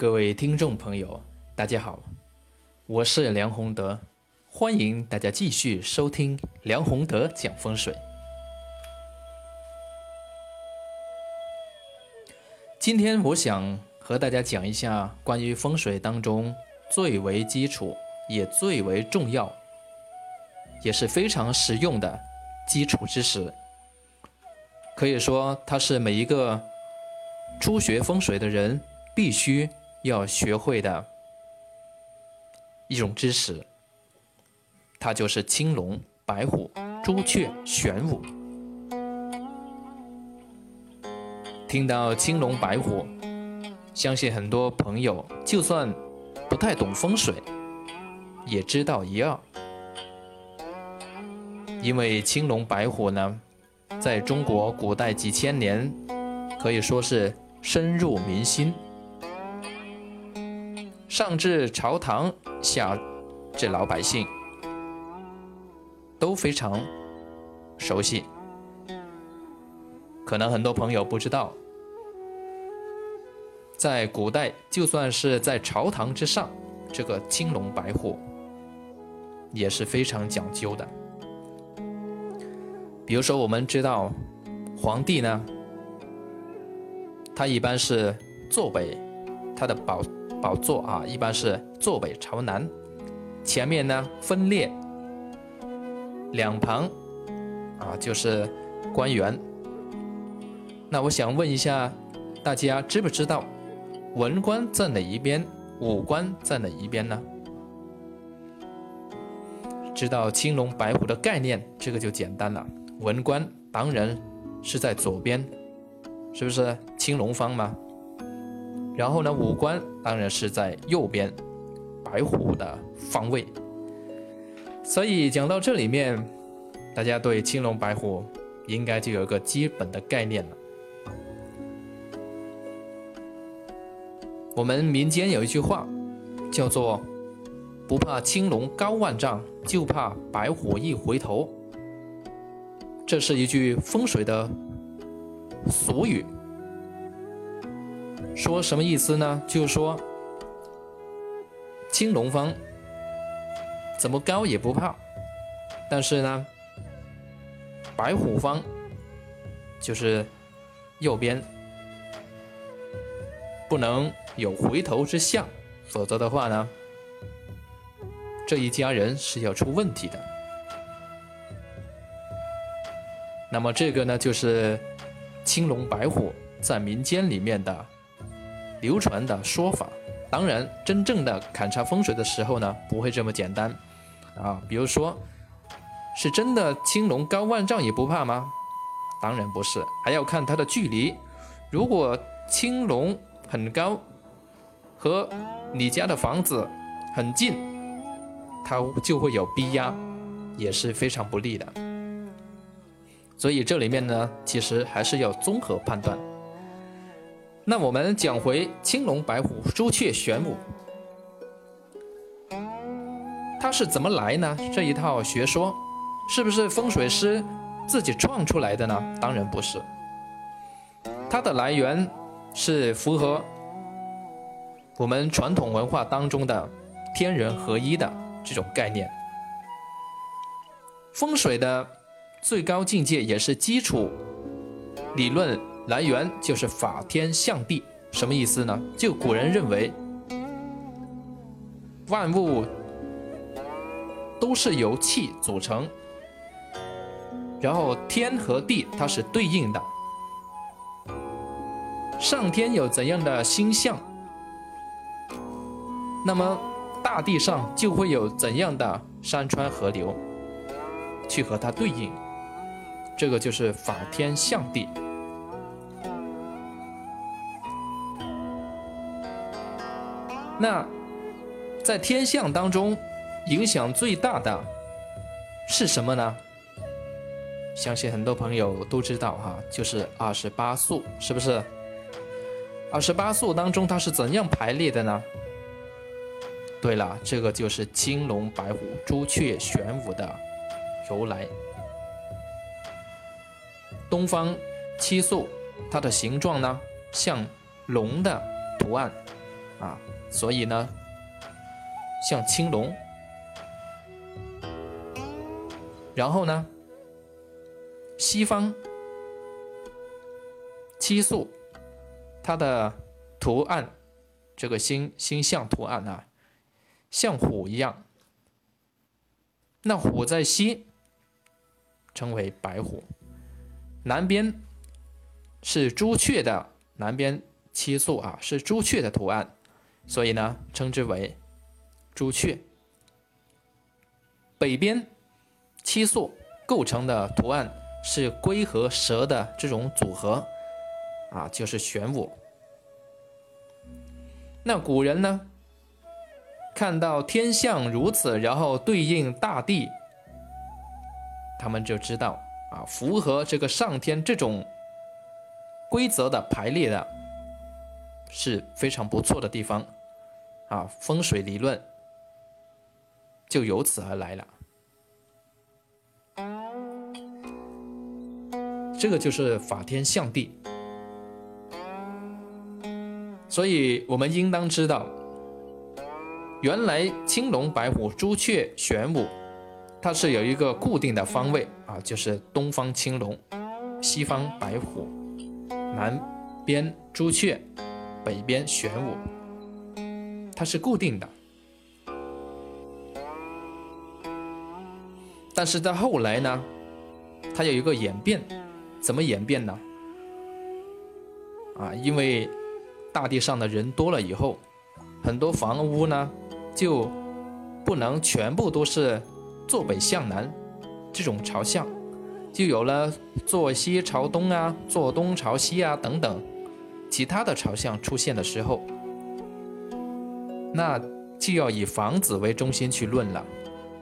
各位听众朋友，大家好，我是梁宏德，欢迎大家继续收听梁宏德讲风水。今天我想和大家讲一下关于风水当中最为基础也最为重要，也是非常实用的基础知识。可以说，它是每一个初学风水的人必须要学会的一种知识。它就是青龙、白虎、朱雀、玄武。听到青龙、白虎，相信很多朋友就算不太懂风水，也知道一二。因为青龙、白虎呢。在中国古代几千年，可以说是深入民心，上至朝堂，下至老百姓，都非常熟悉。可能很多朋友不知道，在古代，就算是在朝堂之上，这个青龙白虎也是非常讲究的。比如说，我们知道皇帝呢，他一般是坐北，他的宝宝座啊，一般是坐北朝南，前面呢分列两旁啊，就是官员。那我想问一下大家，知不知道文官在哪一边，武官在哪一边呢？知道青龙白虎的概念，这个就简单了。文官当然是在左边，是不是青龙方嘛？然后呢，五官当然是在右边，白虎的方位。所以讲到这里面，大家对青龙白虎应该就有个基本的概念了。我们民间有一句话，叫做“不怕青龙高万丈，就怕白虎一回头”。这是一句风水的俗语，说什么意思呢？就是说，青龙方怎么高也不怕，但是呢，白虎方就是右边不能有回头之象，否则的话呢，这一家人是要出问题的。那么这个呢，就是青龙白虎在民间里面的流传的说法。当然，真正的勘察风水的时候呢，不会这么简单啊。比如说，是真的青龙高万丈也不怕吗？当然不是，还要看它的距离。如果青龙很高，和你家的房子很近，它就会有逼压，也是非常不利的。所以这里面呢，其实还是要综合判断。那我们讲回青龙、白虎、朱雀、玄武，它是怎么来呢？这一套学说是不是风水师自己创出来的呢？当然不是，它的来源是符合我们传统文化当中的天人合一的这种概念。风水的。最高境界也是基础理论来源，就是法天象地。什么意思呢？就古人认为，万物都是由气组成，然后天和地它是对应的。上天有怎样的星象，那么大地上就会有怎样的山川河流去和它对应。这个就是法天象地。那在天象当中，影响最大的是什么呢？相信很多朋友都知道哈，就是二十八宿，是不是？二十八宿当中，它是怎样排列的呢？对了，这个就是青龙、白虎、朱雀、玄武的由来。东方七宿，它的形状呢像龙的图案，啊，所以呢，像青龙，然后呢，西方七宿，它的图案，这个星星象图案啊，像虎一样。那虎在西，称为白虎；南边是朱雀的南边七宿啊，是朱雀的图案，所以呢，称之为朱雀。北边七宿构成的图案是龟和蛇的这种组合啊，就是玄武。那古人呢？看到天象如此，然后对应大地，他们就知道啊，符合这个上天这种规则的排列的，是非常不错的地方啊。风水理论就由此而来了。这个就是法天象地，所以我们应当知道。原来青龙、白虎、朱雀、玄武，它是有一个固定的方位啊，就是东方青龙，西方白虎，南边朱雀，北边玄武，它是固定的。但是到后来呢，它有一个演变，怎么演变呢？啊，因为大地上的人多了以后，很多房屋呢。就不能全部都是坐北向南这种朝向，就有了坐西朝东啊，坐东朝西啊等等其他的朝向出现的时候，那就要以房子为中心去论了。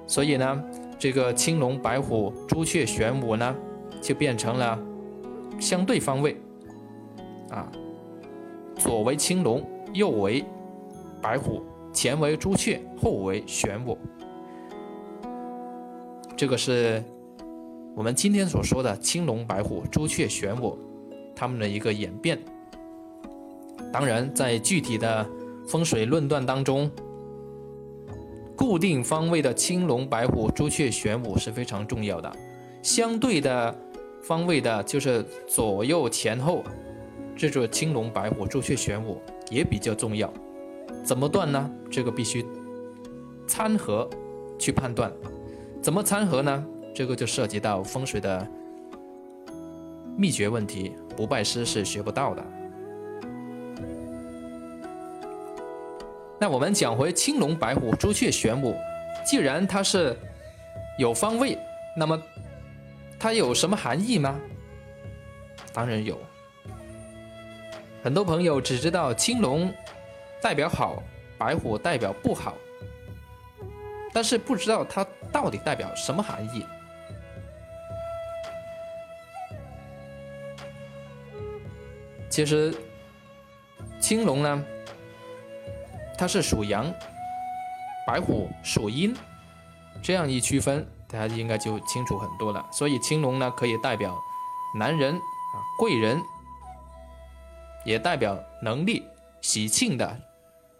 所以呢，这个青龙、白虎、朱雀、玄武呢，就变成了相对方位啊，左为青龙，右为白虎。前为朱雀，后为玄武。这个是我们今天所说的青龙、白虎、朱雀、玄武，它们的一个演变。当然，在具体的风水论断当中，固定方位的青龙、白虎、朱雀、玄武是非常重要的。相对的方位的，就是左右前后，这座青龙、白虎、朱雀、玄武也比较重要。怎么断呢？这个必须参合去判断。怎么参合呢？这个就涉及到风水的秘诀问题，不拜师是学不到的。那我们讲回青龙、白虎、朱雀、玄武，既然它是有方位，那么它有什么含义吗？当然有。很多朋友只知道青龙。代表好，白虎代表不好，但是不知道它到底代表什么含义。其实，青龙呢，它是属阳，白虎属阴，这样一区分，大家应该就清楚很多了。所以青龙呢，可以代表男人啊，贵人，也代表能力、喜庆的。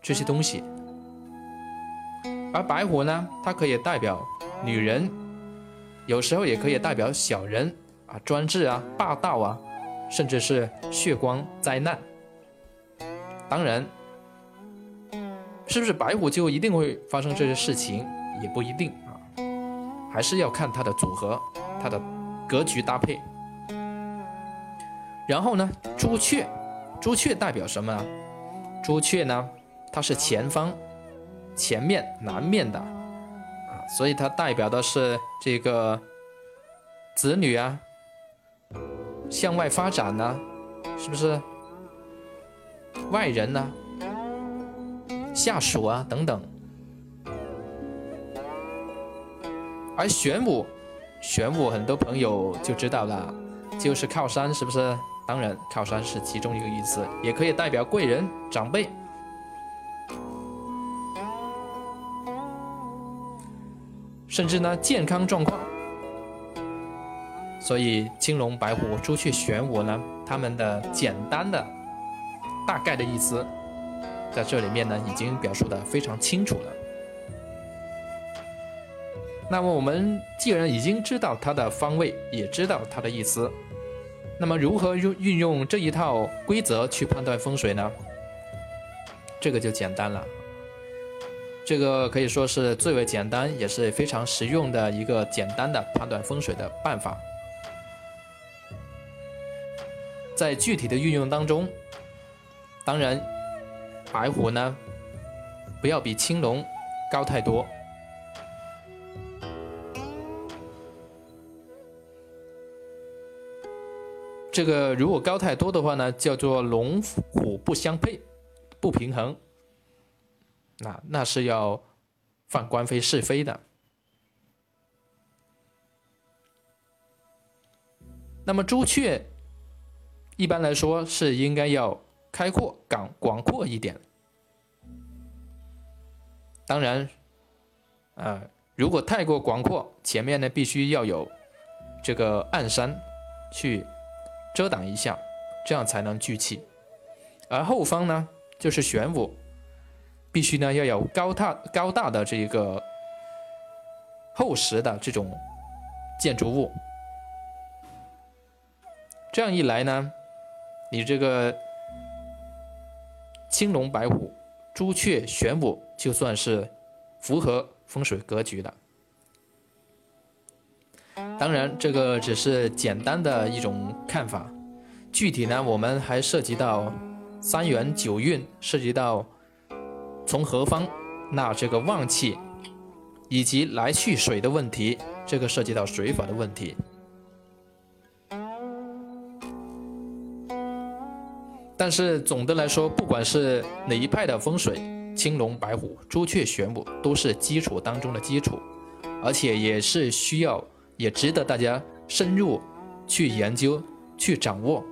这些东西，而白虎呢，它可以代表女人，有时候也可以代表小人啊，专制啊，霸道啊，甚至是血光灾难。当然，是不是白虎就一定会发生这些事情，也不一定啊，还是要看它的组合，它的格局搭配。然后呢，朱雀，朱雀代表什么？朱雀呢？它是前方、前面、南面的啊，所以它代表的是这个子女啊，向外发展呢，是不是？外人呢，下属啊等等。而玄武，玄武很多朋友就知道了，就是靠山，是不是？当然，靠山是其中一个意思，也可以代表贵人、长辈。甚至呢，健康状况。所以青龙、白虎、朱雀、玄武呢，它们的简单的、大概的意思，在这里面呢已经表述的非常清楚了。那么我们既然已经知道它的方位，也知道它的意思，那么如何用运用这一套规则去判断风水呢？这个就简单了。这个可以说是最为简单，也是非常实用的一个简单的判断风水的办法。在具体的运用当中，当然，白虎呢，不要比青龙高太多。这个如果高太多的话呢，叫做龙虎不相配，不平衡。那那是要犯官非是非的。那么朱雀一般来说是应该要开阔、广广阔一点。当然，啊，如果太过广阔，前面呢必须要有这个暗山去。遮挡一下，这样才能聚气。而后方呢，就是玄武，必须呢要有高大高大的这一个厚实的这种建筑物。这样一来呢，你这个青龙白虎、朱雀玄武，就算是符合风水格局的。当然，这个只是简单的一种看法，具体呢，我们还涉及到三元九运，涉及到从何方纳这个旺气，以及来去水的问题，这个涉及到水法的问题。但是总的来说，不管是哪一派的风水，青龙白虎、朱雀玄武都是基础当中的基础，而且也是需要。也值得大家深入去研究、去掌握。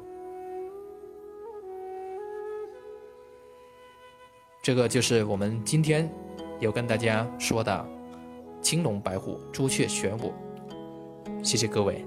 这个就是我们今天有跟大家说的青龙白虎、朱雀玄武。谢谢各位。